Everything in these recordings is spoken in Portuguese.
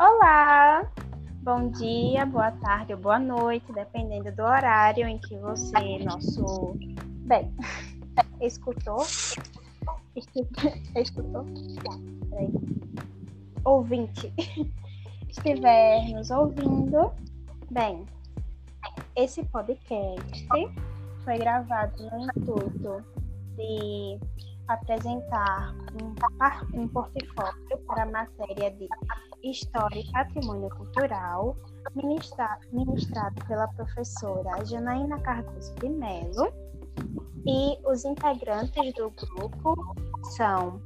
Olá! Bom dia, boa tarde ou boa noite, dependendo do horário em que você, nosso. Bem, escutou? Escutou? Peraí. Ouvinte, estiver nos ouvindo, bem, esse podcast foi gravado no intuito de apresentar um, um portfólio para a matéria de História e Patrimônio Cultural, ministra, ministrado pela professora Janaína Cardoso de Mello, e os integrantes do grupo são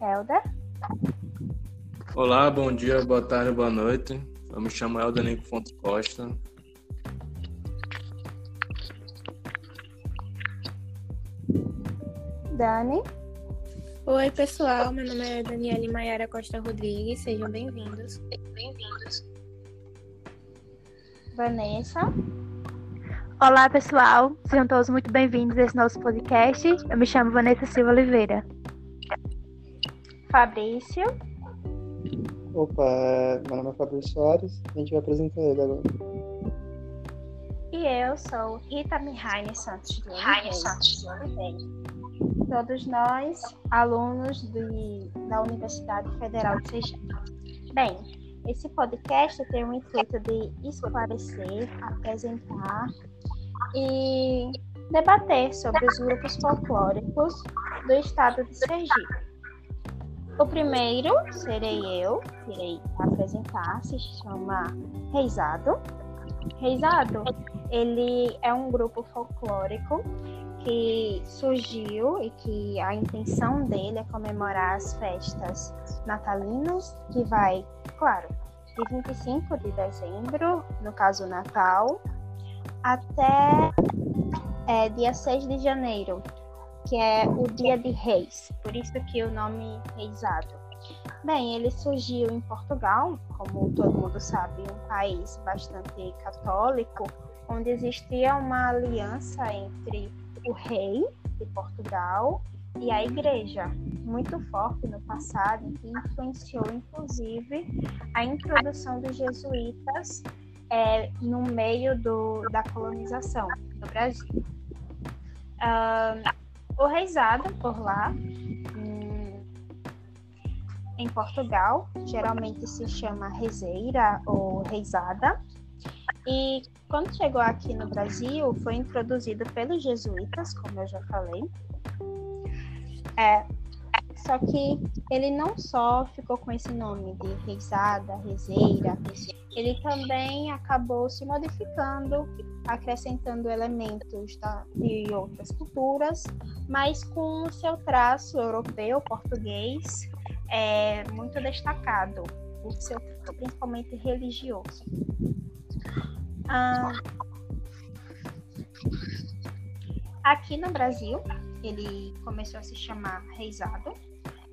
Helder. Olá, bom dia, boa tarde, boa noite. Eu me chamo Helder Nico Fonte Costa, Dani. Oi, pessoal. Meu nome é Daniele Maiara Costa Rodrigues. Sejam bem-vindos. Bem-vindos. Vanessa. Olá, pessoal. Sejam todos muito bem-vindos a esse nosso podcast. Eu me chamo Vanessa Silva Oliveira. Fabrício. Opa, meu nome é Fabrício Soares. A gente vai apresentar ele agora. E eu sou Rita Mihaine Santos de Oliveira. Todos nós, alunos de, da Universidade Federal de Sergipe. Bem, esse podcast tem o intuito de esclarecer, apresentar e debater sobre os grupos folclóricos do estado de Sergipe. O primeiro serei eu, que irei apresentar, se chama Reisado. Reisado, ele é um grupo folclórico que surgiu e que a intenção dele é comemorar as festas natalinas, que vai, claro, de 25 de dezembro, no caso Natal, até é, dia 6 de janeiro, que é o dia de Reis, por isso que o nome Reisado. Bem, ele surgiu em Portugal, como todo mundo sabe, um país bastante católico, onde existia uma aliança entre o rei de Portugal e a igreja, muito forte no passado, que influenciou inclusive a introdução dos jesuítas é, no meio do, da colonização do Brasil. O reizado por lá, em, em Portugal, geralmente se chama rezeira ou reizada, e quando chegou aqui no Brasil, foi introduzido pelos jesuítas, como eu já falei. É, só que ele não só ficou com esse nome de reisada, rezeira, ele também acabou se modificando, acrescentando elementos da, de outras culturas, mas com o seu traço europeu, português, é, muito destacado, o seu principalmente religioso. Ah, aqui no Brasil, ele começou a se chamar reizado,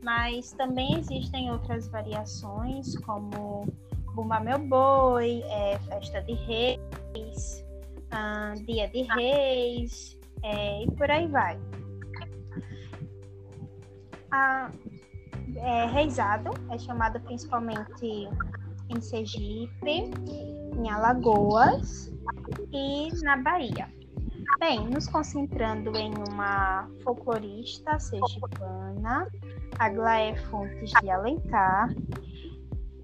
mas também existem outras variações, como Bumba Meu Boi, é, Festa de Reis, ah, Dia de Reis, é, e por aí vai. A, é, reizado é chamado principalmente em Sergipe, em Alagoas e na Bahia. Bem, nos concentrando em uma folclorista sergipana, Aglaé Fontes de Alencar,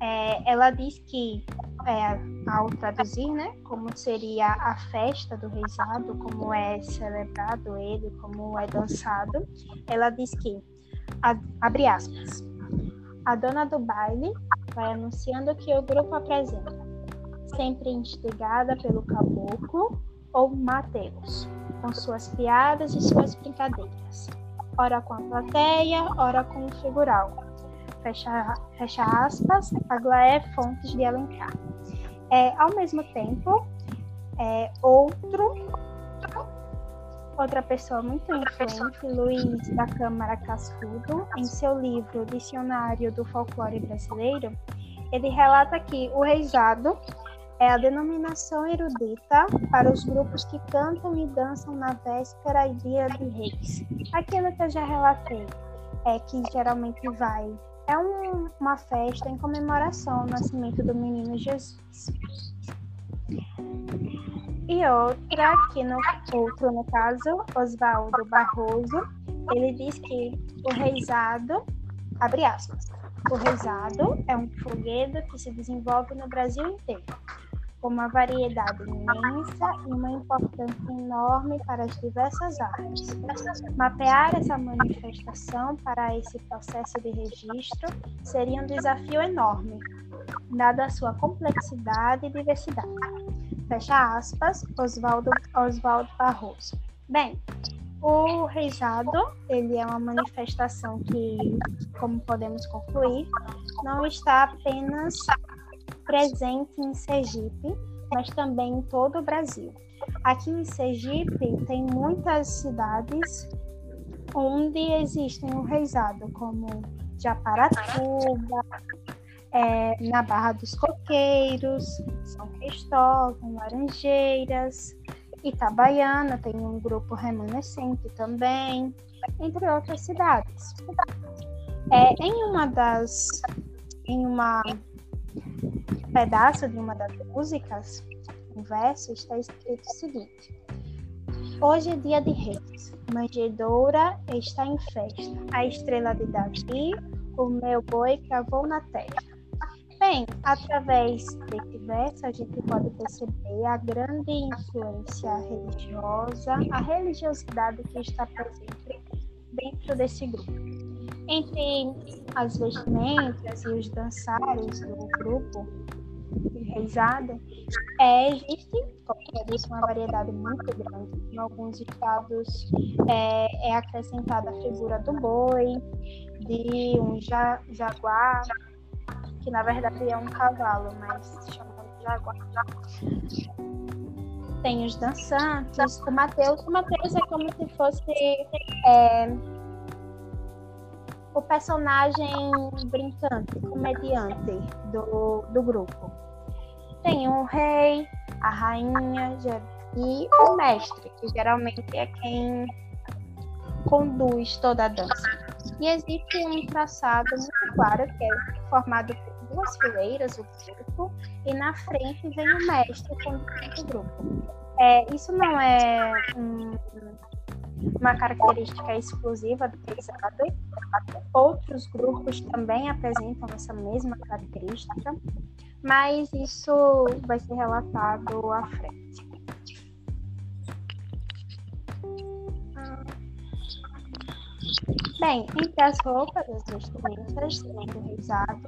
é, ela diz que, é, ao traduzir, né, como seria a festa do reisado, como é celebrado ele, como é dançado, ela diz que, abre aspas, a dona do baile vai anunciando que o grupo apresenta, sempre instigada pelo caboclo ou Mateus, com suas piadas e suas brincadeiras, ora com a plateia, ora com o figural. Fecha, fecha aspas, Aglaé Fontes de Alencar. É, ao mesmo tempo, é, outro Outra pessoa muito influente, Luiz da Câmara Cascudo, em seu livro Dicionário do Folclore Brasileiro, ele relata que o reizado é a denominação erudita para os grupos que cantam e dançam na véspera e dia de reis. Aquilo que eu já relatei, é que geralmente vai é um, uma festa em comemoração ao nascimento do menino Jesus. E outra, que no outro, no caso, Oswaldo Barroso, ele diz que o reizado, abre aspas, o reizado é um folguedo que se desenvolve no Brasil inteiro, com uma variedade imensa e uma importância enorme para as diversas artes. Mapear essa manifestação para esse processo de registro seria um desafio enorme, dada a sua complexidade e diversidade. Fecha aspas, Oswaldo, Oswaldo Barroso. Bem, o reizado, ele é uma manifestação que, como podemos concluir, não está apenas presente em Sergipe, mas também em todo o Brasil. Aqui em Sergipe tem muitas cidades onde existem o reizado, como Japaratuba, é, na Barra dos Coqueiros, São Cristóvão, Laranjeiras, Itabaiana tem um grupo remanescente também, entre outras cidades. É, em uma das, em uma pedaço de uma das músicas, um verso está escrito o seguinte: Hoje é dia de reis, manjedoura está em festa, a estrela de Davi, o meu boi cravou na terra. Bem, através desse verso a gente pode perceber a grande influência religiosa, a religiosidade que está presente dentro desse grupo. Entre as vestimentas e os dançários do grupo de reizada, é, existe, como uma variedade muito grande. Em alguns estados é, é acrescentada a figura do boi, de um ja, jaguar, que na verdade é um cavalo, mas se chama de jaguar. Tem os dançantes, o Mateus. O Mateus é como se fosse é, o personagem brincante, comediante do, do grupo. Tem o rei, a rainha e o mestre, que geralmente é quem conduz toda a dança. E existe um traçado muito claro, que é formado por duas fileiras, o grupo, e na frente vem o mestre conduzindo o grupo. É, isso não é um, uma característica exclusiva do pesado. Outros grupos também apresentam essa mesma característica, mas isso vai ser relatado à frente. Bem, entre as roupas, as vestimentas do reizado,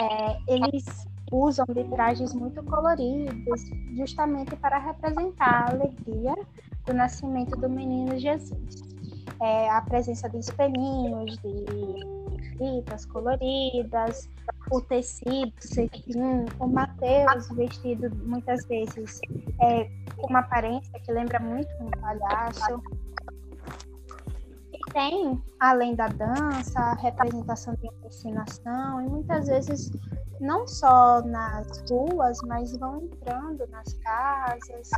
é, eles usam de trajes muito coloridos, justamente para representar a alegria do nascimento do menino Jesus. É, a presença de espelhinhos, de fitas coloridas, o tecido cetim, o Mateus vestido muitas vezes é, com uma aparência que lembra muito um palhaço tem, além da dança, a representação de ensinação, e muitas vezes não só nas ruas, mas vão entrando nas casas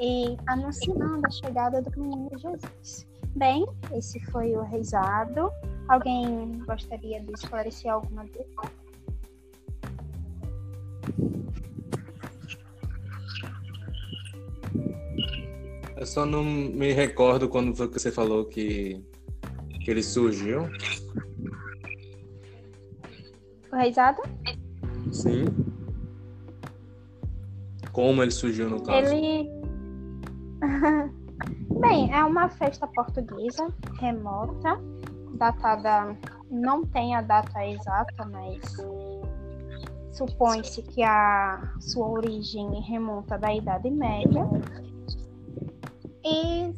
e anunciando a chegada do menino Jesus. Bem, esse foi o reizado. Alguém gostaria de esclarecer alguma dúvida? Eu só não me recordo quando você falou que que ele surgiu? O Reisado? Sim. Como ele surgiu no caso? Ele. Bem, é uma festa portuguesa remota, datada. Não tem a data exata, mas supõe-se que a sua origem remonta da Idade Média. E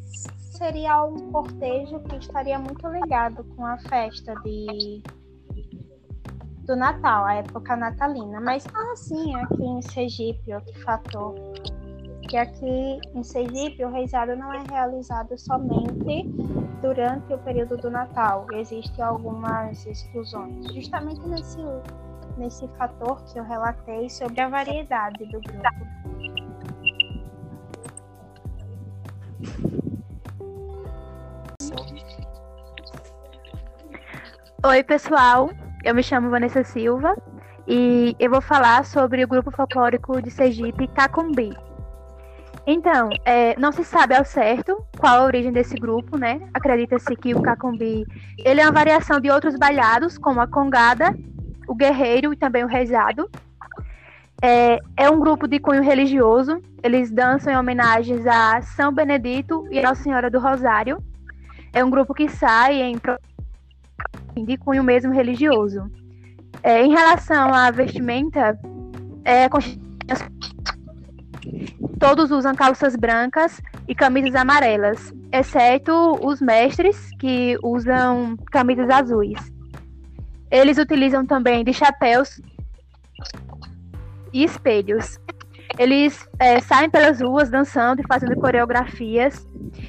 seria um cortejo que estaria muito ligado com a festa de do Natal, a época natalina. Mas assim, aqui em Sergipe, outro fator que aqui em Sergipe o reizado não é realizado somente durante o período do Natal. Existem algumas exclusões, justamente nesse nesse fator que eu relatei sobre a variedade do grupo. Oi, pessoal. Eu me chamo Vanessa Silva e eu vou falar sobre o grupo folclórico de Sergipe Cacumbi. Então, é, não se sabe ao certo qual a origem desse grupo, né? Acredita-se que o cacumbi ele é uma variação de outros bailados, como a congada, o guerreiro e também o rezado. É, é um grupo de cunho religioso. Eles dançam em homenagens a São Benedito e Nossa Senhora do Rosário. É um grupo que sai em de cunho mesmo religioso. É, em relação à vestimenta, é, todos usam calças brancas e camisas amarelas, exceto os mestres que usam camisas azuis. Eles utilizam também de chapéus e espelhos. Eles é, saem pelas ruas dançando e fazendo coreografias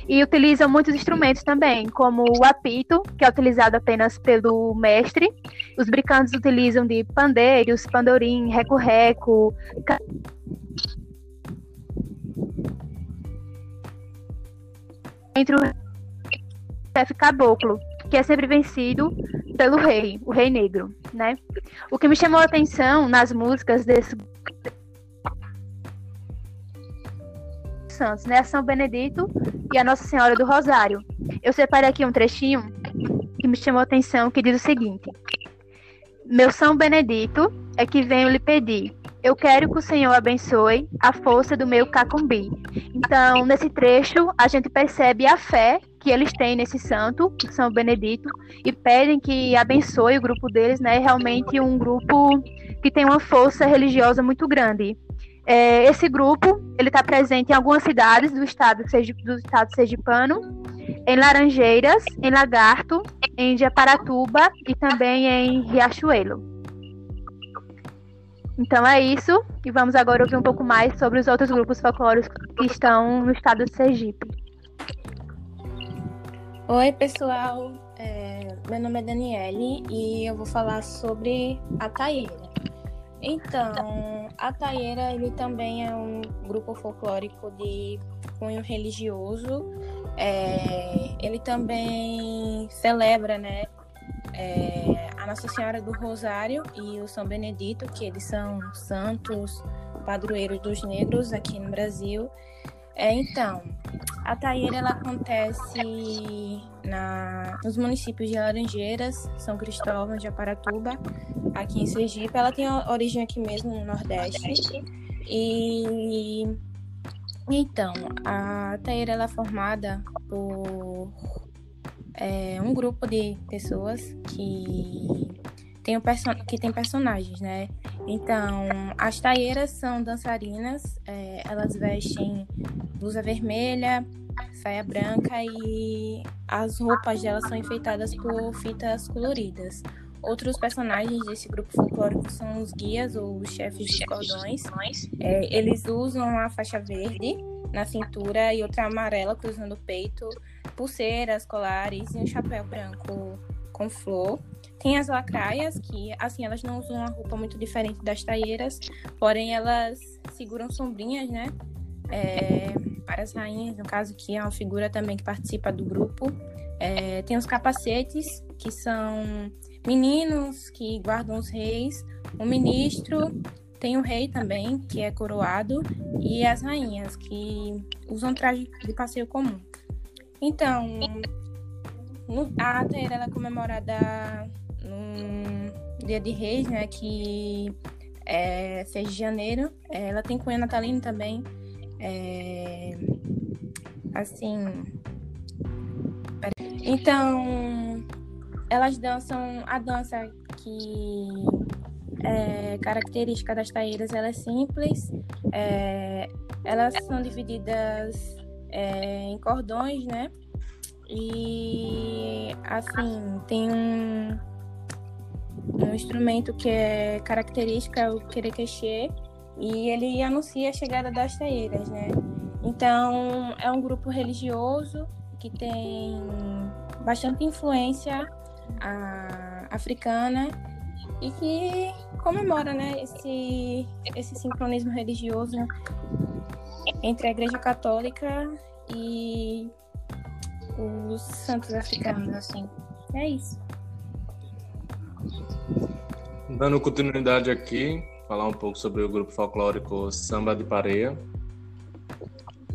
e utilizam muitos instrumentos também, como o apito, que é utilizado apenas pelo mestre. Os brincantes utilizam de pandeiros, pandorim, reco-reco. Entre o chefe caboclo, que é sempre vencido pelo rei, o rei negro, né? O que me chamou a atenção nas músicas desse santos, né? São Benedito e a Nossa Senhora do Rosário. Eu separei aqui um trechinho que me chamou a atenção, que diz o seguinte: Meu São Benedito é que venho lhe pedir. Eu quero que o Senhor abençoe a força do meu cacumbi. Então, nesse trecho, a gente percebe a fé que eles têm nesse santo, São Benedito, e pedem que abençoe o grupo deles, né? Realmente um grupo que tem uma força religiosa muito grande. É, esse grupo ele está presente em algumas cidades do estado, do estado sergipano, em Laranjeiras, em Lagarto, em Japaratuba e também em Riachuelo. Então é isso, e vamos agora ouvir um pouco mais sobre os outros grupos folclóricos que estão no estado de Sergipe. Oi, pessoal. É, meu nome é Daniele e eu vou falar sobre a Taíra. Então, a Taieira ele também é um grupo folclórico de cunho religioso. É, ele também celebra, né, é, a Nossa Senhora do Rosário e o São Benedito, que eles são santos padroeiros dos negros aqui no Brasil. É, então, a Taieira ela acontece na, nos municípios de Laranjeiras, São Cristóvão, de Aparatuba, aqui em Sergipe. Ela tem origem aqui mesmo no Nordeste. E então, a Taieira ela é formada por é, um grupo de pessoas que tem, um que tem personagens, né? Então, as taieiras são dançarinas, é, elas vestem blusa vermelha, saia branca e as roupas delas são enfeitadas por fitas coloridas. Outros personagens desse grupo folclórico são os guias ou os chefes dos cordões. É, eles usam a faixa verde na cintura e outra amarela cruzando o peito, pulseiras, colares e um chapéu branco com flor. Tem as lacraias, que, assim, elas não usam uma roupa muito diferente das taieiras, porém elas seguram sombrinhas, né? É, para as rainhas, no caso, que é uma figura também que participa do grupo. É, tem os capacetes, que são meninos que guardam os reis, o ministro, tem o rei também, que é coroado, e as rainhas, que usam traje de passeio comum. Então, no, a Taeira ela é comemorada no Dia de Reis, né? Que é 6 de janeiro. É, ela tem cunha natalina também. É, assim. Então, elas dançam a dança que é característica das taeiras, ela é simples. É, elas são divididas é, em cordões, né? E assim, tem um, um instrumento que é característico, é o querequexê, e ele anuncia a chegada das taeiras, né? Então, é um grupo religioso que tem bastante influência a, africana e que comemora, né, esse, esse sincronismo religioso entre a Igreja Católica e os santos africanos, assim. É isso. Dando continuidade aqui, falar um pouco sobre o grupo folclórico Samba de Pareia.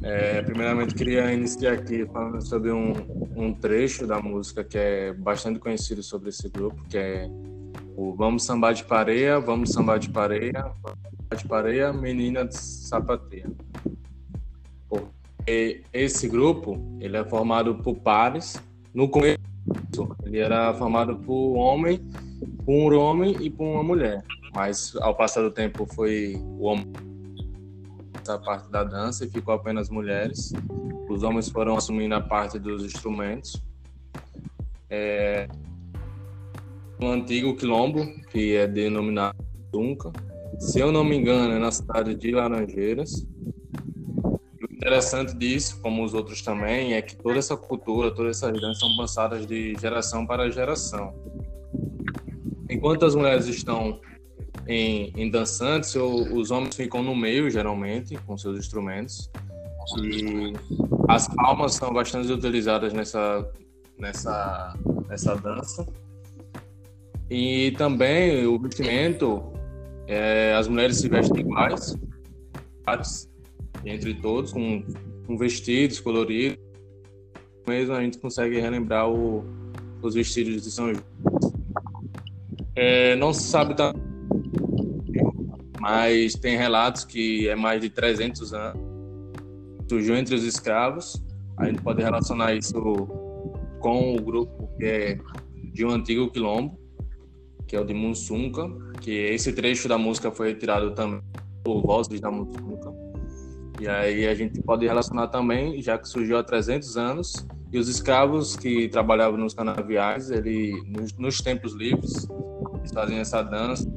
É, primeiramente, queria iniciar aqui falando sobre um, um trecho da música que é bastante conhecido sobre esse grupo, que é o Vamos Sambar de Pareia, Vamos Sambar de Pareia, de Pareia, Menina de Sapateia. Porque esse grupo, ele é formado por pares. No começo, ele era formado por homem, por um homem e por uma mulher. Mas, ao passar do tempo, foi o homem essa parte da dança e ficou apenas mulheres. Os homens foram assumindo a parte dos instrumentos. É, antigo quilombo, que é denominado Dunca. Se eu não me engano, é na cidade de Laranjeiras. O interessante disso, como os outros também, é que toda essa cultura, todas essas danças são passadas de geração para geração. Enquanto as mulheres estão em, em dançantes, os homens ficam no meio, geralmente, com seus instrumentos. E as palmas são bastante utilizadas nessa, nessa, nessa dança. E também o vestimento, é, as mulheres se vestem iguais, entre todos, com, com vestidos coloridos. Mesmo a gente consegue relembrar o, os vestidos de São João. É, não se sabe mas tem relatos que é mais de 300 anos. Surgiu entre os escravos. A gente pode relacionar isso com o grupo que é de um antigo quilombo, que é o de Munsunca, que esse trecho da música foi retirado também por Vozes da Munsunca. E aí a gente pode relacionar também, já que surgiu há 300 anos, e os escravos que trabalhavam nos canaviais, ele, nos, nos tempos livres, eles faziam essa dança.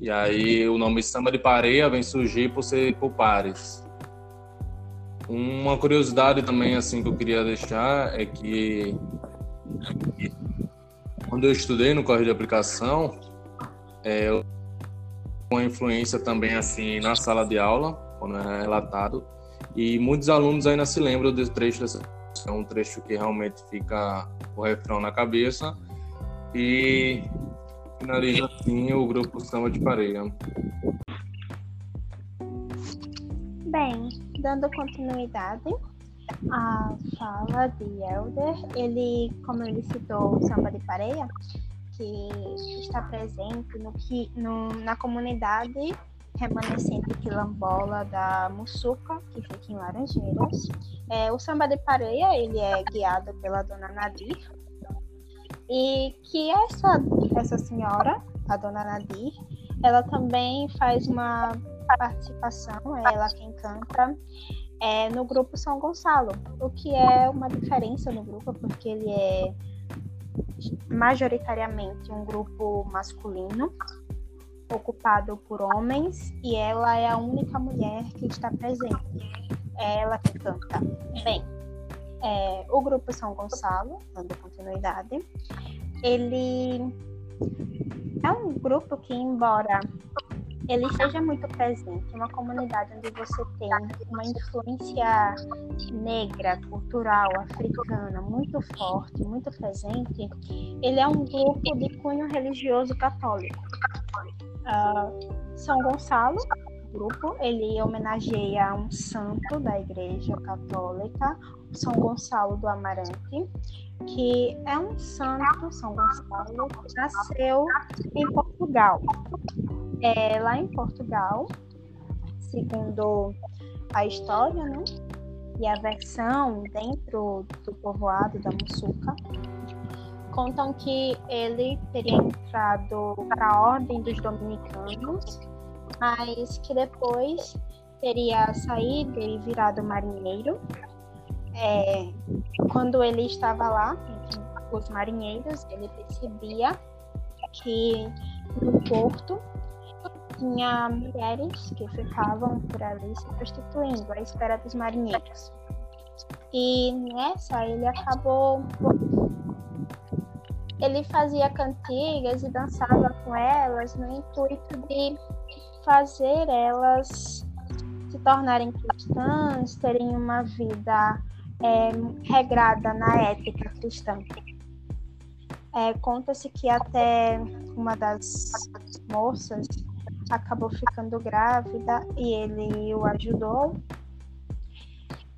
E aí o nome Samba de Pareia vem surgir por ser por pares. Uma curiosidade também assim que eu queria deixar é que quando eu estudei no correio de aplicação, é, uma influência também assim na sala de aula, quando é relatado, e muitos alunos ainda se lembram desse trecho dessa é um trecho que realmente fica o refrão na cabeça e finaliza assim o grupo Samba de Pareia. Bem, dando continuidade à fala de Elder, ele, como ele citou o Samba de Pareia, que está presente no, no, na comunidade remanescente quilombola da Mussuca, que fica em Laranjeiras. É, o samba de pareia ele é guiado pela dona Nadir, e que essa, essa senhora, a dona Nadir, ela também faz uma participação, é ela quem canta, é, no grupo São Gonçalo, o que é uma diferença no grupo, porque ele é majoritariamente um grupo masculino, ocupado por homens, e ela é a única mulher que está presente. É ela que canta. Bem, é, o grupo São Gonçalo, dando continuidade, ele é um grupo que, embora ele seja muito presente, uma comunidade onde você tem uma influência negra, cultural, africana muito forte, muito presente, ele é um grupo de cunho religioso católico. Uh, São Gonçalo grupo, ele homenageia um santo da Igreja Católica, São Gonçalo do Amarante, que é um santo, São Gonçalo, que nasceu em Portugal. É, lá em Portugal, segundo a história, né? E a versão dentro do povoado da Mussuca, contam que ele teria entrado para a Ordem dos Dominicanos mas que depois teria saído e virado marinheiro. É, quando ele estava lá, entre os marinheiros, ele percebia que no porto tinha mulheres que ficavam por ali se prostituindo à espera dos marinheiros. E nessa ele acabou. Ele fazia cantigas e dançava com elas no intuito de fazer elas se tornarem cristãs, terem uma vida é, regrada na ética cristã. É, Conta-se que até uma das moças acabou ficando grávida e ele o ajudou.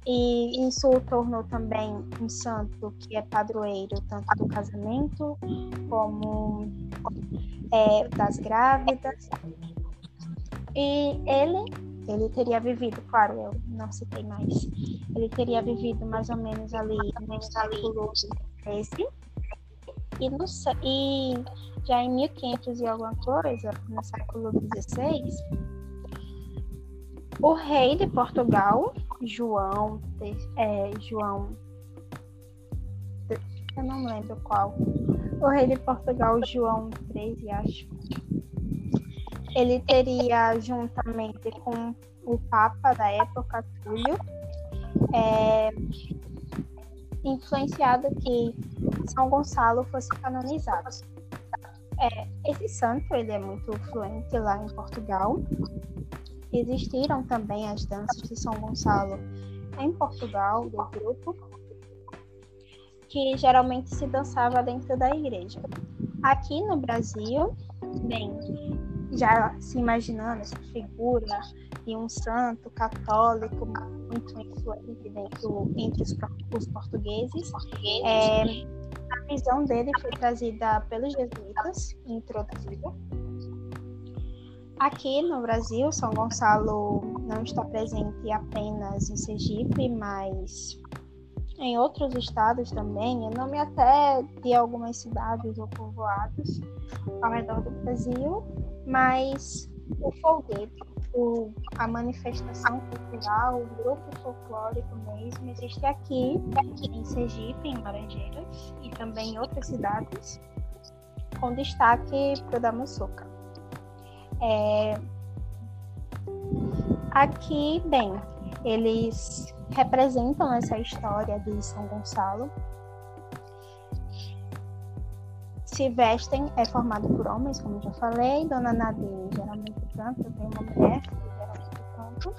E isso o tornou também um santo que é padroeiro tanto do casamento como é, das grávidas. E ele, ele teria vivido, claro, eu não citei mais, ele teria vivido mais ou menos ali no século XIII. E, no, e já em 1500 e alguma coisa, no século XVI, o rei de Portugal, João, é, João, eu não lembro qual, o rei de Portugal, João XIII, acho, ele teria, juntamente com o Papa da época, Túlio, é, influenciado que São Gonçalo fosse canonizado. É, esse santo ele é muito fluente lá em Portugal. Existiram também as danças de São Gonçalo em Portugal, do grupo, que geralmente se dançava dentro da igreja. Aqui no Brasil, bem, já se imaginando essa figura de um santo católico muito influente dentro, entre os, os portugueses, é, a visão dele foi trazida pelos jesuítas introduzida. Aqui no Brasil, São Gonçalo não está presente apenas em Sergipe, mas em outros estados também, em nome até de algumas cidades ou povoados ao redor do Brasil, mas o folguete, o, a manifestação cultural, o grupo folclórico mesmo, existe aqui, em Sergipe, em Laranjeiras, e também em outras cidades, com destaque para o da Muçuca. É... Aqui, bem, eles representam essa história de São Gonçalo. Se vestem, é formado por homens, como já falei. Dona Nadine geralmente canta, tem uma mulher que geralmente canta.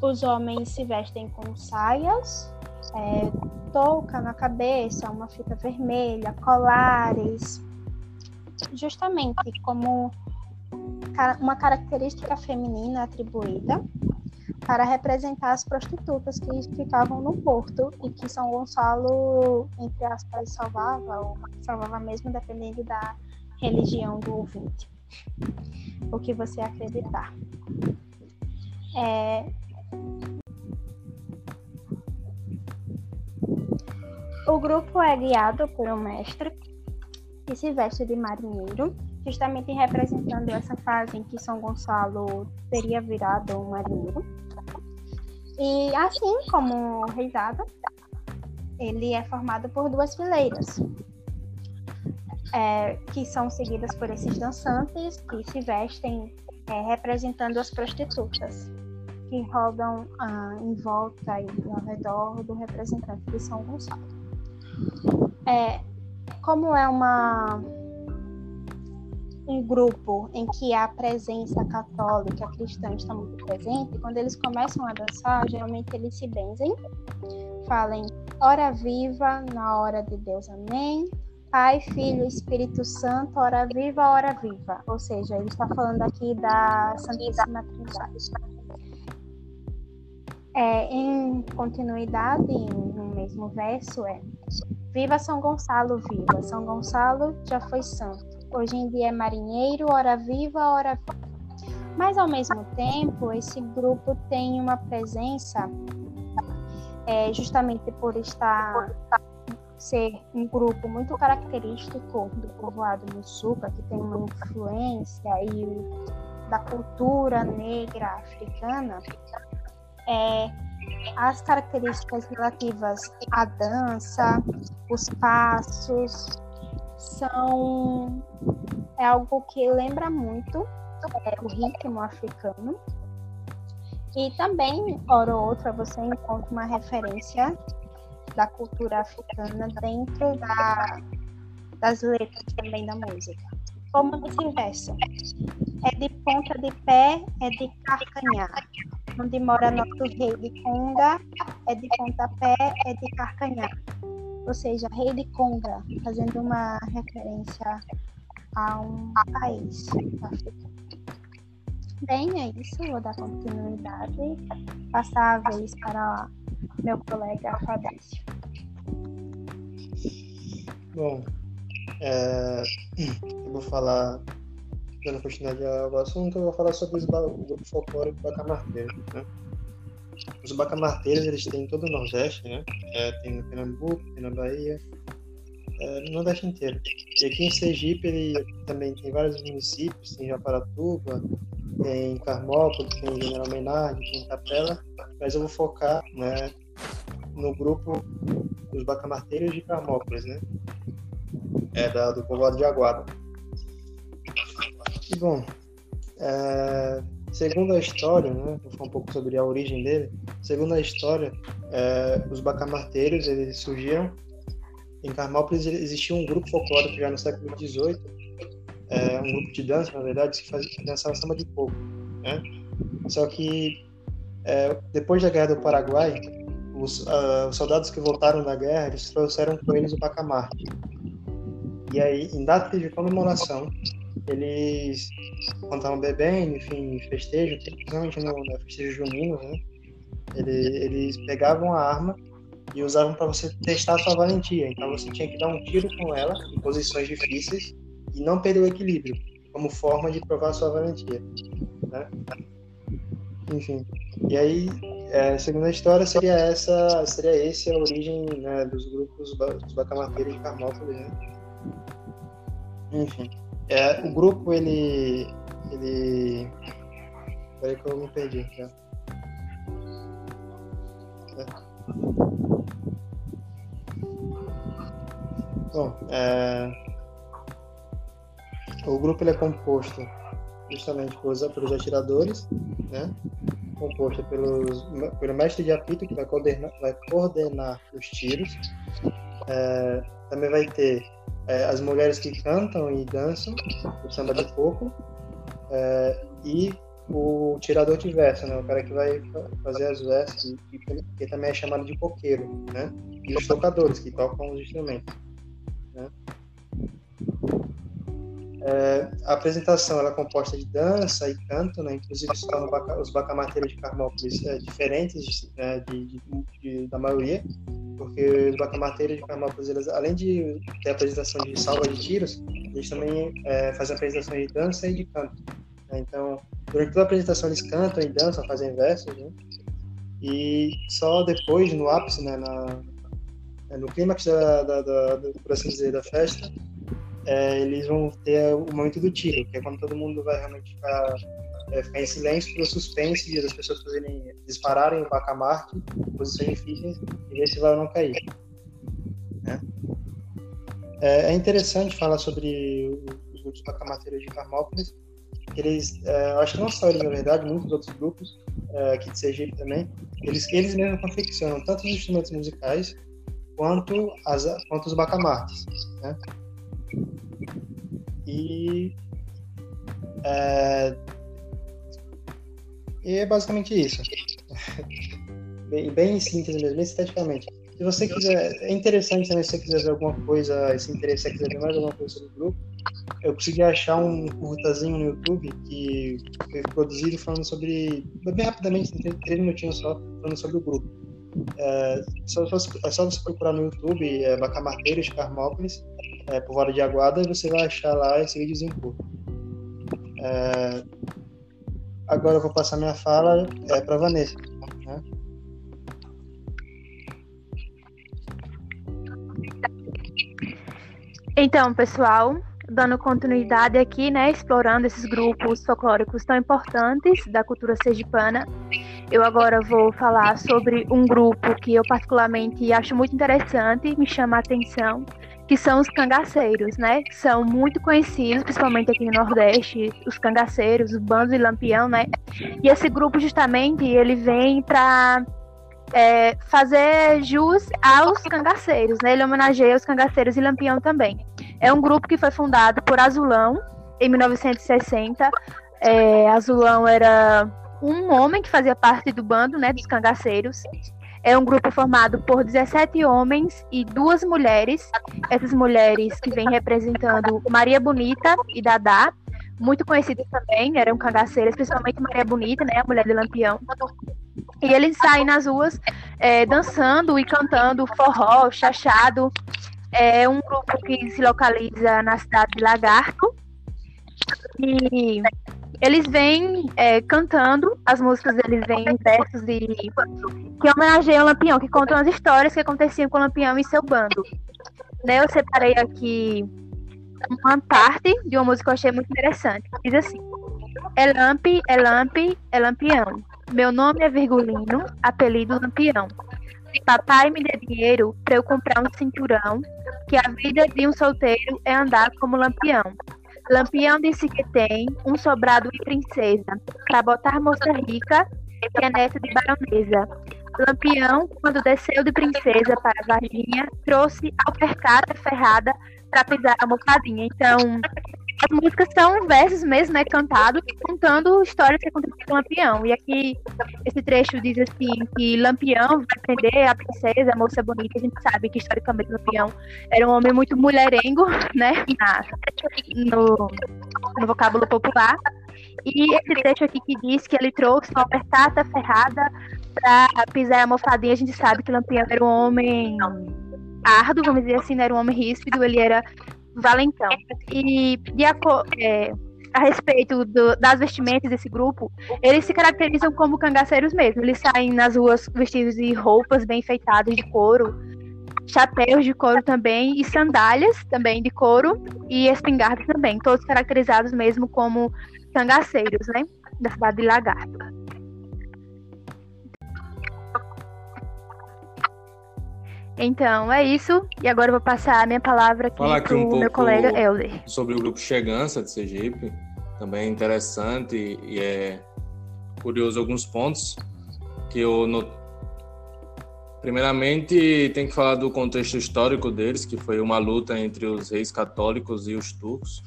Os homens se vestem com saias, é, touca na cabeça, uma fita vermelha, colares, justamente como uma característica feminina atribuída para representar as prostitutas que ficavam no porto e que São Gonçalo, entre aspas, salvava, ou salvava mesmo dependendo da religião do ouvinte, o que você acreditar. É... O grupo é guiado por um mestre que se veste de marinheiro justamente representando essa fase em que São Gonçalo teria virado um marinheiro. E assim como o Reisado, ele é formado por duas fileiras, é, que são seguidas por esses dançantes que se vestem é, representando as prostitutas, que rodam ah, em volta e ao redor do representante de São Gonçalo. É, como é uma um grupo em que a presença católica cristã está muito presente, quando eles começam a dançar, geralmente eles se benzem, falem hora viva na hora de Deus, amém. Pai, Filho, Espírito Santo, hora viva, hora viva. Ou seja, ele está falando aqui da Santíssima Trindade. É, em continuidade, no mesmo verso, é Viva São Gonçalo, viva. São Gonçalo já foi santo hoje em dia é marinheiro, hora viva, hora. Mas ao mesmo tempo, esse grupo tem uma presença, é, justamente por estar ser um grupo muito característico do povoado Muçuca, que tem uma influência aí da cultura negra africana, é, as características relativas à dança, os passos, são é algo que lembra muito é, o ritmo africano. E também, hora ou outra, você encontra uma referência da cultura africana dentro da, das letras também da música. Como nesse verso. É de ponta de pé, é de carcanhar. Onde mora nosso rei de conga, é de pontapé, é de carcanhar. Ou seja, Rei de Conga, fazendo uma referência a um país africano. Bem, é isso, vou dar continuidade passar a vez para meu colega Fabrício. Bom, é, eu vou falar, dando continuidade ao assunto, eu vou falar sobre o grupo folclórico Bacamarteiro. Né? Os bacamarteiros, eles têm todo o Nordeste, né? É, tem no Pernambuco, tem na Bahia, é, no Nordeste inteiro. E aqui em Sergipe, ele também tem vários municípios, tem Japaratuba, tem Carmópolis, tem General Menardi, tem Capela, mas eu vou focar né, no grupo dos bacamarteiros de Carmópolis, né? É da, do povoado de Aguada. E bom, é, segundo a história, né, vou falar um pouco sobre a origem dele. Segundo a história, é, os bacamarteiros eles surgiram em Carmópolis. Existia um grupo folclórico já no século XVIII, é, um grupo de dança, na verdade, que, fazia, que dançava samba de fogo. Né? Só que é, depois da Guerra do Paraguai, os, uh, os, soldados que voltaram da guerra, eles trouxeram com eles o bacamarte. E aí, em data de comemoração, eles, estavam bebendo, enfim, festejo, principalmente no, no festejo junino, né? Eles, eles pegavam a arma e usavam para você testar sua valentia. Então você tinha que dar um tiro com ela em posições difíceis e não perder o equilíbrio, como forma de provar sua valentia. Né? Enfim. E aí, é, segundo a história, seria essa, seria esse a origem né, dos grupos dos bacamarteiros de Carmópolis. Né? Enfim. É, o grupo, ele. ele... Peraí que eu me perdi já. É. Bom, é... o grupo ele é composto justamente pelos, pelos atiradores, né? composto pelos, pelo mestre de apito, que vai coordenar, vai coordenar os tiros. É... também vai ter é, as mulheres que cantam e dançam o samba de coco é, e o tirador de verso, né? O cara que vai fazer as versos, que, também é chamado de coqueiro, né? E os tocadores, que tocam os instrumentos, né? É, a apresentação ela é composta de dança e canto, né? inclusive os bacamateiros de Carmópolis é, diferentes né? de, de, de, da maioria, porque os bacamateiros de Carmópolis, eles, além de ter apresentação de salva de tiros, eles também é, fazem apresentação de dança e de canto. Né? Então, durante toda a apresentação eles cantam e dançam, fazem versos, né? e só depois, no ápice, né, na, é, no clímax da, da, da, da, por assim dizer, da festa, é, eles vão ter o momento do tiro, que é quando todo mundo vai realmente ficar é, ficar em silêncio pelo suspense das pessoas fazerem, dispararem o bacamarte em posições difíceis e ver se vai ou não cair. Né? É, é, interessante falar sobre os grupos bacamarteiros de Carmópolis, eles, é, acho que não só eles, na verdade, muitos outros grupos é, aqui de Sergipe também, eles, eles mesmos confeccionam tanto os instrumentos musicais quanto, as, quanto os bacamartes, né? E é, e é basicamente isso. bem, bem simples mesmo, bem esteticamente. Se você quiser, é interessante também se você quiser ver alguma coisa, se interessar, quiser ver mais alguma coisa sobre o grupo, eu consegui achar um curtazinho no YouTube que foi produzido falando sobre, bem rapidamente, três minutinhos só, falando sobre o grupo. É só, é só você procurar no YouTube é, Bacamarteiros Carmópolis, é, por Vara de Aguada, e você vai achar lá esse videozinho curto. É, Agora eu vou passar minha fala é, para Vanessa. Né? Então, pessoal, dando continuidade aqui, né, explorando esses grupos folclóricos tão importantes da cultura sergipana, eu agora vou falar sobre um grupo que eu particularmente acho muito interessante, me chama a atenção, que são os cangaceiros, né? São muito conhecidos, principalmente aqui no Nordeste, os cangaceiros, os bandos de Lampião, né? E esse grupo justamente ele vem para é, fazer jus aos cangaceiros, né? Ele homenageia os cangaceiros e Lampião também. É um grupo que foi fundado por Azulão em 1960. É, Azulão era um homem que fazia parte do bando, né, dos cangaceiros. É um grupo formado por 17 homens e duas mulheres. Essas mulheres que vêm representando Maria Bonita e Dadá, muito conhecidas também, eram cangaceiras, principalmente Maria Bonita, né, a mulher de Lampião. E eles saem nas ruas é, dançando e cantando forró, chachado. É um grupo que se localiza na cidade de Lagarto. E eles vêm é, cantando, as músicas eles vêm em versos de, que homenageiam o Lampião, que contam as histórias que aconteciam com o Lampião e seu bando. Né, eu separei aqui uma parte de uma música que eu achei muito interessante. Diz assim: É Lamp, é Lamp, é Lampião. Meu nome é Virgulino, apelido Lampião. Papai me dê dinheiro para eu comprar um cinturão, que a vida de um solteiro é andar como Lampião. Lampião disse que tem um sobrado e princesa, para botar moça rica, que é neta de baronesa. Lampião, quando desceu de princesa para Varginha, trouxe alpercada ferrada para pisar a mofadinha. Então, as músicas são versos mesmo, né, cantados, contando histórias que aconteceram com Lampião. E aqui, esse trecho diz assim, que Lampião vai prender a princesa, a moça bonita. A gente sabe que, historicamente, Lampião era um homem muito mulherengo, né, no, no vocábulo popular. E esse trecho aqui que diz que ele trouxe uma apertada ferrada para pisar a mofadinha, a gente sabe que Lampião era um homem árduo, vamos dizer assim, era um homem ríspido, ele era valentão. E de é, a respeito do, das vestimentas desse grupo, eles se caracterizam como cangaceiros mesmo. Eles saem nas ruas vestidos de roupas bem enfeitadas de couro, chapéus de couro também e sandálias também de couro e espingardas também, todos caracterizados mesmo como cangaceiros, né, da cidade de Lagarto. Então, é isso. E agora eu vou passar a minha palavra aqui para o um meu colega Helder. Sobre o grupo Chegança de Sergipe. Também é interessante e é curioso alguns pontos que eu. Primeiramente, tem que falar do contexto histórico deles, que foi uma luta entre os reis católicos e os turcos,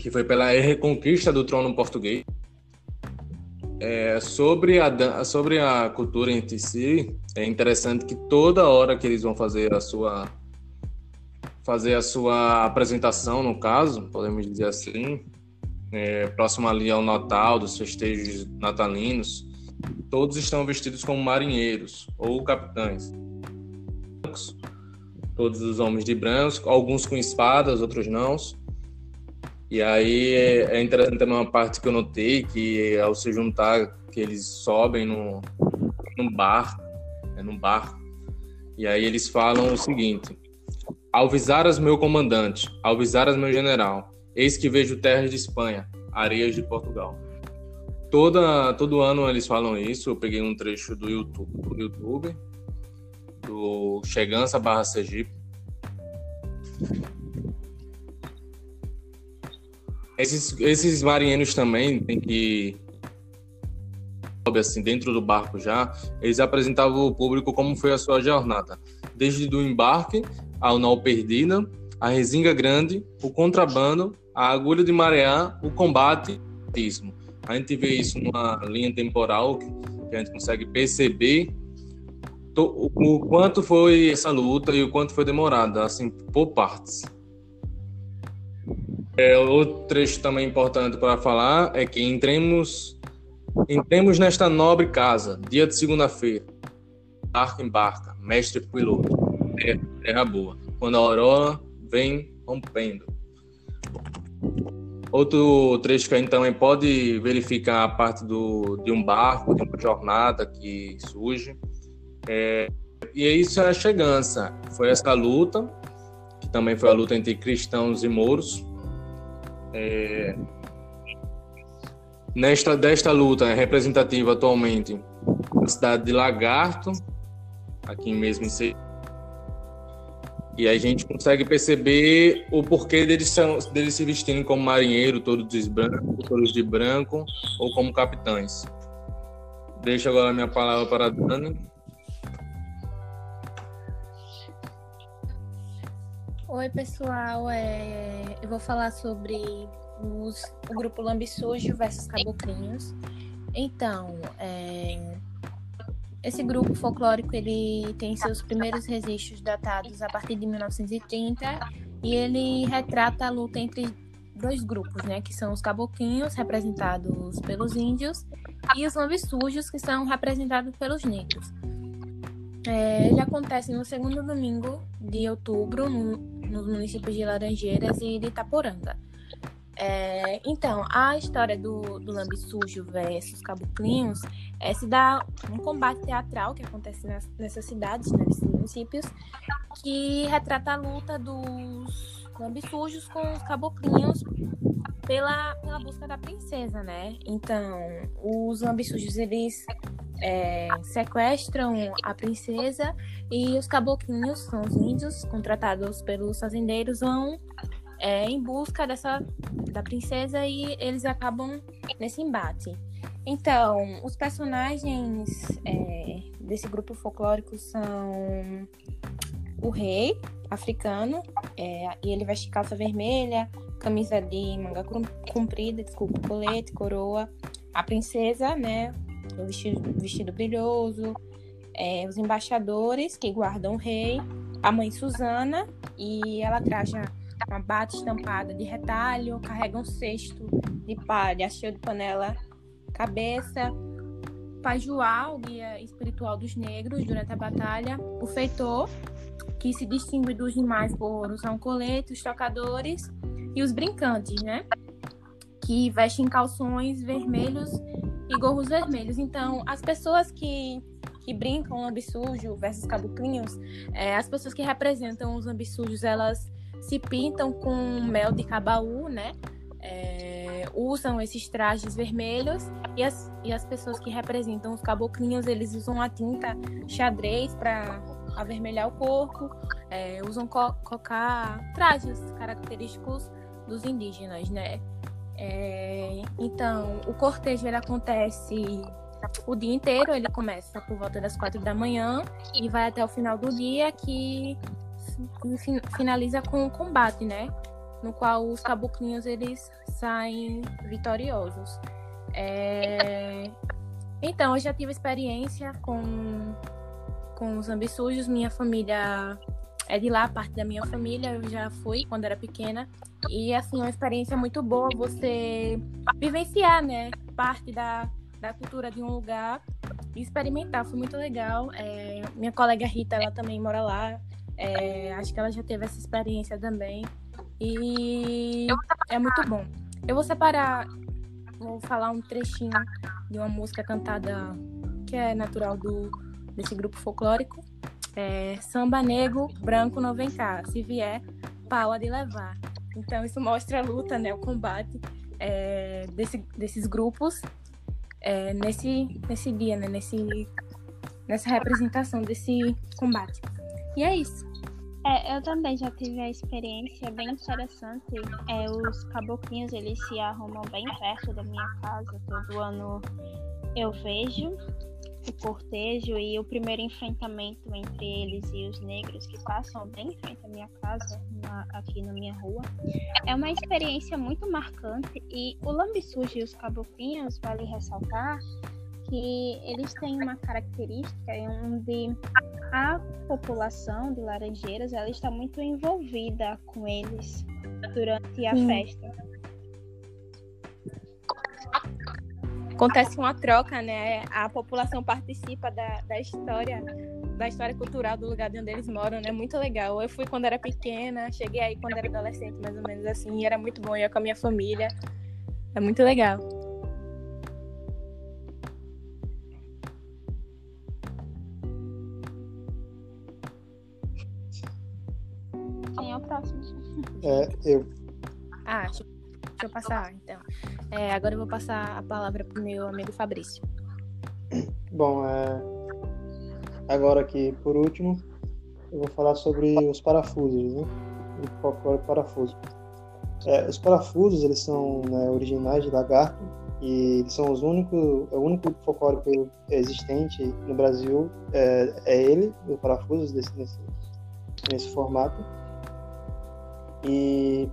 que foi pela reconquista do trono português. É, sobre, a, sobre a cultura em si, é interessante que toda hora que eles vão fazer a sua fazer a sua apresentação, no caso, podemos dizer assim, é, próximo ali ao Natal, dos festejos natalinos, todos estão vestidos como marinheiros ou capitães. Todos os homens de branco, alguns com espadas, outros não. E aí é, é interessante também uma parte que eu notei, que ao se juntar, que eles sobem no, num bar, é num barco, e aí eles falam o seguinte, Alvisaras meu comandante, Alvisaras meu general, eis que vejo terras de Espanha, areias de Portugal. Toda, todo ano eles falam isso, eu peguei um trecho do YouTube, do, YouTube, do Chegança barra Sergipe, Esses, esses marinheiros também tem que assim dentro do barco já, eles apresentavam ao público como foi a sua jornada, desde do embarque ao nau perdida, a resinga grande, o contrabando, a agulha de marear, o combate, o A gente vê isso numa linha temporal que, a gente consegue perceber o, o quanto foi essa luta e o quanto foi demorada, assim, por partes. É, outro trecho também importante para falar é que entremos, entremos nesta nobre casa, dia de segunda-feira. Barco embarca, mestre piloto, terra, terra boa. Quando a aurora vem rompendo. Outro trecho que a gente também pode verificar a parte do, de um barco, de uma jornada que surge. É, e isso é a chegança. Foi essa luta, que também foi a luta entre cristãos e mouros, é, nesta desta luta é representativa atualmente a cidade de Lagarto, aqui mesmo em C. E a gente consegue perceber o porquê deles, são, deles se vestirem como marinheiro, todos de branco, todos de branco, ou como capitães. Deixo agora a minha palavra para a Dani. Oi, pessoal. É... Eu vou falar sobre os... o grupo Lambissujo versus Caboclinhos. Então, é... esse grupo folclórico ele tem seus primeiros registros datados a partir de 1930 e ele retrata a luta entre dois grupos, né, que são os caboclinhos, representados pelos índios, e os lambissujos, que são representados pelos negros. É, ele acontece no segundo domingo de outubro, no, nos municípios de Laranjeiras e de Itaporanga. É, então, a história do, do Sujo versus Caboclinhos é, se dá um combate teatral que acontece nas, nessas cidades, né, nesses municípios, que retrata a luta dos Lambissujos com os Caboclinhos pela, pela busca da princesa, né? Então, os Lambissujos, eles é, sequestram a princesa e os caboclinhos, são os índios contratados pelos fazendeiros, vão é, em busca dessa da princesa e eles acabam nesse embate. Então, os personagens é, desse grupo folclórico são o rei africano, é, e ele veste calça vermelha, camisa de manga comprida, desculpa, colete, coroa. A princesa, né, o vestido, vestido brilhoso, é, os embaixadores que guardam o rei, a mãe Susana, e ela traja uma bata estampada de retalho, carrega um cesto de palha cheio de panela cabeça, Pai Joá, o guia espiritual dos negros durante a batalha, o feitor, que se distingue dos demais por usar um colete, os tocadores e os brincantes, né? Que vestem calções vermelhos e gorros vermelhos. Então, as pessoas que, que brincam lambe sujo versus caboclinhos, é, as pessoas que representam os lambe sujos, elas se pintam com mel de cabaú, né? É, usam esses trajes vermelhos e as, e as pessoas que representam os caboclinhos, eles usam a tinta xadrez para avermelhar o corpo, é, usam co trajes característicos dos indígenas, né? É, então, o cortejo ele acontece o dia inteiro, ele começa por volta das quatro da manhã e vai até o final do dia, que finaliza com o combate, né? No qual os caboclinhos eles saem vitoriosos. É... Então, eu já tive experiência com, com os ambissujos. Minha família é de lá, parte da minha família. Eu já fui quando era pequena. E, assim, uma experiência muito boa você vivenciar, né? Parte da, da cultura de um lugar e experimentar. Foi muito legal. É... Minha colega Rita, ela também mora lá. É, acho que ela já teve essa experiência também. E é muito bom. Eu vou separar, vou falar um trechinho de uma música cantada que é natural do, desse grupo folclórico. É, Samba negro, branco não vem cá. Se vier, pau a de levar. Então isso mostra a luta, né, o combate é, desse, desses grupos é, nesse, nesse dia, né, nesse, nessa representação desse combate. E é isso. É, eu também já tive a experiência bem interessante. É, os caboclinhos, eles se arrumam bem perto da minha casa. Todo ano eu vejo o cortejo e o primeiro enfrentamento entre eles e os negros que passam bem em frente à minha casa, na, aqui na minha rua. É uma experiência muito marcante e o lambiçujo e os caboclinhos, vale ressaltar, que eles têm uma característica onde a população de Laranjeiras ela está muito envolvida com eles durante a Sim. festa. Acontece uma troca, né? A população participa da, da história, da história cultural do lugar de onde eles moram, né? Muito legal. Eu fui quando era pequena, cheguei aí quando era adolescente, mais ou menos assim, e era muito bom. Eu ia com a minha família. É muito legal. Próximo. É, eu. Ah, deixa, deixa eu passar, então. É, agora eu vou passar a palavra para o meu amigo Fabrício. Bom, é... agora aqui, por último, eu vou falar sobre os parafusos, né? O folclore parafuso. É, os parafusos, eles são né, originais de lagarto e eles são os únicos, é o único folclórico existente no Brasil é, é ele, os parafusos desse, nesse, nesse formato. E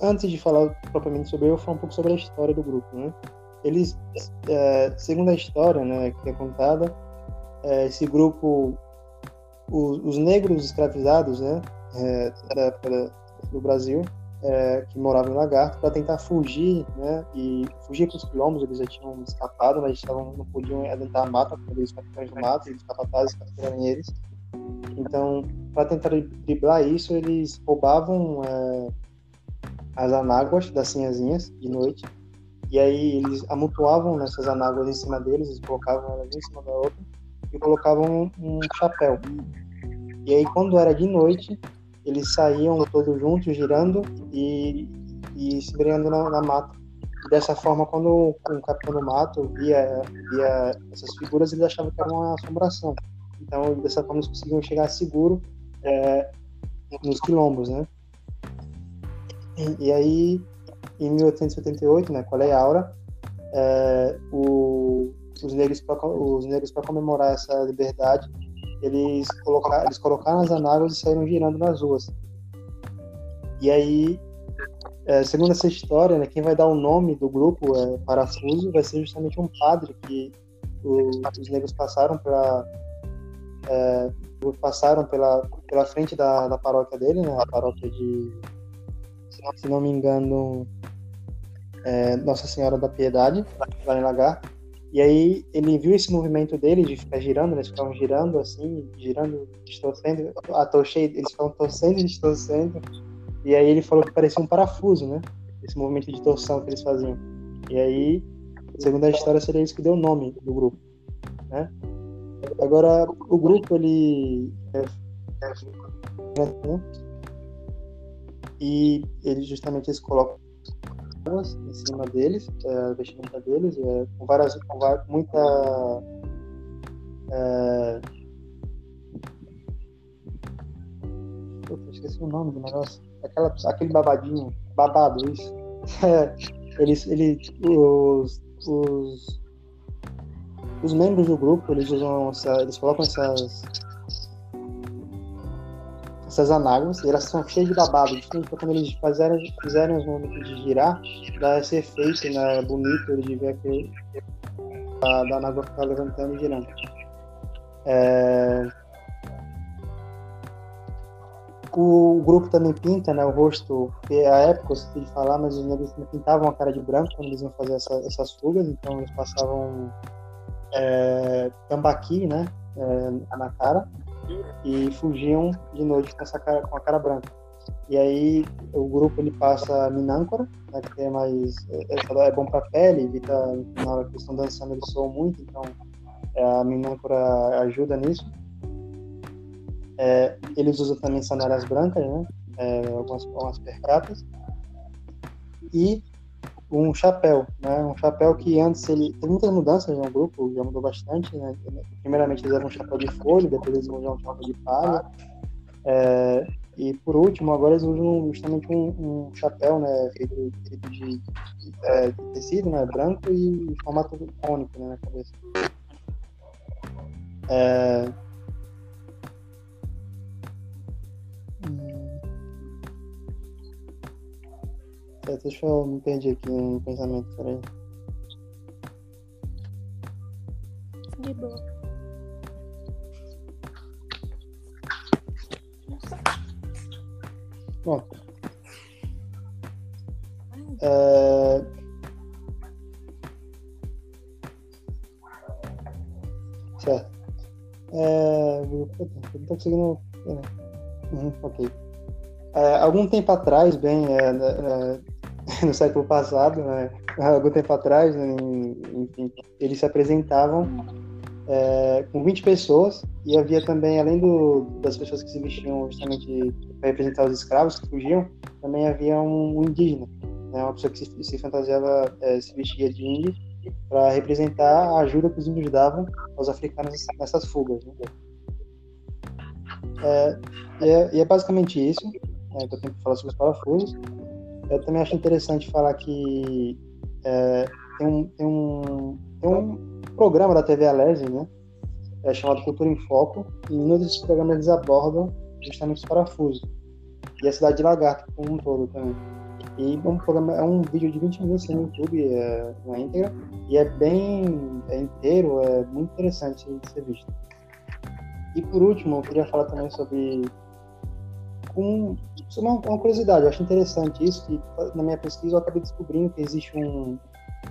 antes de falar propriamente sobre eu falar um pouco sobre a história do grupo, né? Eles, é, segundo a história, né, que é contada, é, esse grupo, os, os, negros escravizados, né, é, da época do Brasil, é, que moravam em Lagarto, para tentar fugir, né, e fugir para os quilombos, eles já tinham escapado, mas estavam, não podiam adentrar a mata, porque eles capitães do mato, eles capatazes capturarem eles. Então, para tentar driblar isso, eles roubavam é, as anáguas das sinhazinhas de noite, e aí eles amontoavam nessas anáguas em cima deles, eles colocavam elas em cima da outra, e colocavam um, um chapéu. E aí, quando era de noite, eles saíam todos juntos, girando e, e se embrenhando na, na mata. E dessa forma, quando o capitão do mato via, via essas figuras, ele achava que era uma assombração. Então, dessa forma, eles conseguiam chegar seguro é, nos quilombos, né? E, e, aí, em 1888, né, com a Lei Aura, é, o, os negros para comemorar essa liberdade eles colocaram, eles colocaram as anáguas e saíram girando nas ruas. E aí, é, segundo essa história, né, quem vai dar o nome do grupo é, Parafuso vai ser justamente um padre que o, os negros passaram para é, passaram pela, pela frente da, da paróquia dele, né, a paróquia de, se não me engano, é, Nossa Senhora da Piedade, lá em Lagarto. E aí ele viu esse movimento dele de ficar girando, né? eles ficavam girando assim, girando, distorcendo, a torcei, eles ficavam torcendo e distorcendo. E aí ele falou que parecia um parafuso, né? Esse movimento de torção que eles faziam. E aí, segundo a história, seria isso que deu o nome do grupo, né? Agora, o grupo, ele... É, né? E ele justamente eles colocam em cima deles, é, vestimenta deles, é, com várias, com muita é... Esqueci o nome do negócio. Aquela, aquele babadinho, babado, isso. É, eles, eles, os, os, os membros do grupo, eles usam, essa, eles colocam essas essas anáguas, elas são cheias de babado, justamente quando eles fizerem, fizerem os momentos de girar, dá esse efeito né, bonito de ver que a da anágua ficar levantando e girando. É... O grupo também pinta né, o rosto, porque a época, eu sei de falar, mas os negros pintavam a cara de branco quando eles iam fazer essa, essas fugas, então eles passavam é, tambaqui né, é, na cara e fugiam de noite com, essa cara, com a cara branca. E aí o grupo ele passa minâncora, né, que é mais é, é bom para pele, evita na hora que eles estão dançando eles soam muito, então é, a minâncora ajuda nisso. É, eles usam também sandálias brancas, né, é, algumas, algumas percatas. E um chapéu, né? Um chapéu que antes ele teve muitas mudanças no grupo, já mudou bastante, né? Primeiramente eles eram um chapéu de folha, depois eles usam um chapéu de palha. É, e por último, agora eles usam justamente um, um chapéu, né? Feito, de, de, é, de, tecido, né? Branco e formato cônico, né? Na cabeça. É, É, deixa eu me perder aqui no pensamento, peraí. De boa. Bom. É... Certo. É... Eu não tô conseguindo. É. Uhum, ok. É, algum tempo atrás, bem, é, é no século passado, né, algum tempo atrás, né, enfim, eles se apresentavam é, com 20 pessoas e havia também, além do, das pessoas que se vestiam justamente para representar os escravos que fugiam, também havia um, um indígena, né, uma pessoa que se, se fantasiava, é, se vestia de índio para representar a ajuda que os índios davam aos africanos nessas fugas. Né? É, e, é, e, é, basicamente isso né, que eu tenho que falar sobre os parafusos. Eu também acho interessante falar que é, tem, um, tem, um, tem um programa da TV Alese, né? É chamado Cultura em Foco, e um desses programas eles abordam justamente os parafusos. E a cidade de Lagarto como um todo também. E um programa, é um vídeo de 20 minutos no YouTube, é, na íntegra, e é bem é inteiro, é muito interessante de ser visto. E por último, eu queria falar também sobre um, uma, uma, curiosidade, eu acho interessante isso, que na minha pesquisa eu acabei descobrindo que existe um,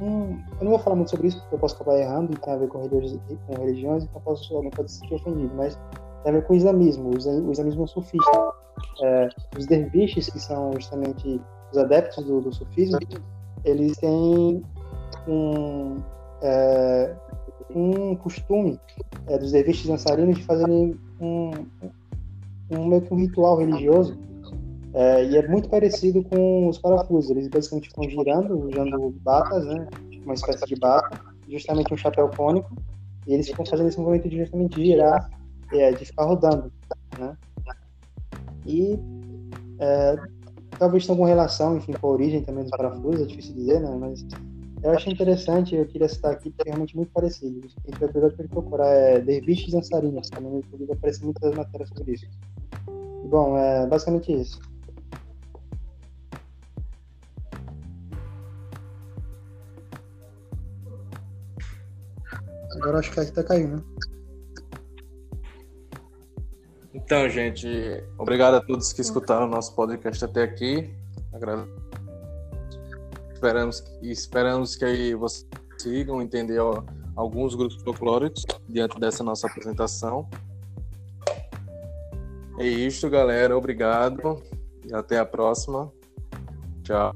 um eu não vou falar muito sobre isso porque eu posso acabar errando e tem a ver com, religiões, com religiões, então posso, alguém pode se sentir ofendido, mas tem a ver com o islamismo, o islamismo sufista. É, os derviches, que são justamente os adeptos do, do sufismo, eles têm um, é, um costume é, dos derviches dançarinos de fazerem um, um, meio que um ritual religioso é, e é muito parecido com os parafusos. Eles basicamente ficam girando, usando batas, né, uma espécie de bata, justamente um chapéu cônico, e eles ficam fazendo esse movimento de justamente girar, é, de ficar rodando, né? E é, talvez tenha alguma relação, enfim, com a origem também dos parafusos, é difícil dizer, né? Mas eu achei interessante, eu queria citar aqui, porque é realmente muito parecido. Quem tiver curiosidade pode procurar, é Derviches Dançarinos, também no YouTube vai muitas matérias sobre isso. Bom, é basicamente isso. Agora acho que aqui tá caindo, né? Então, gente, obrigado a todos que escutaram o nosso podcast até aqui. Esperamos, esperamos que aí vocês consigam entender alguns grupos folclóricos diante dessa nossa apresentação. É isso, galera. Obrigado e até a próxima. Tchau.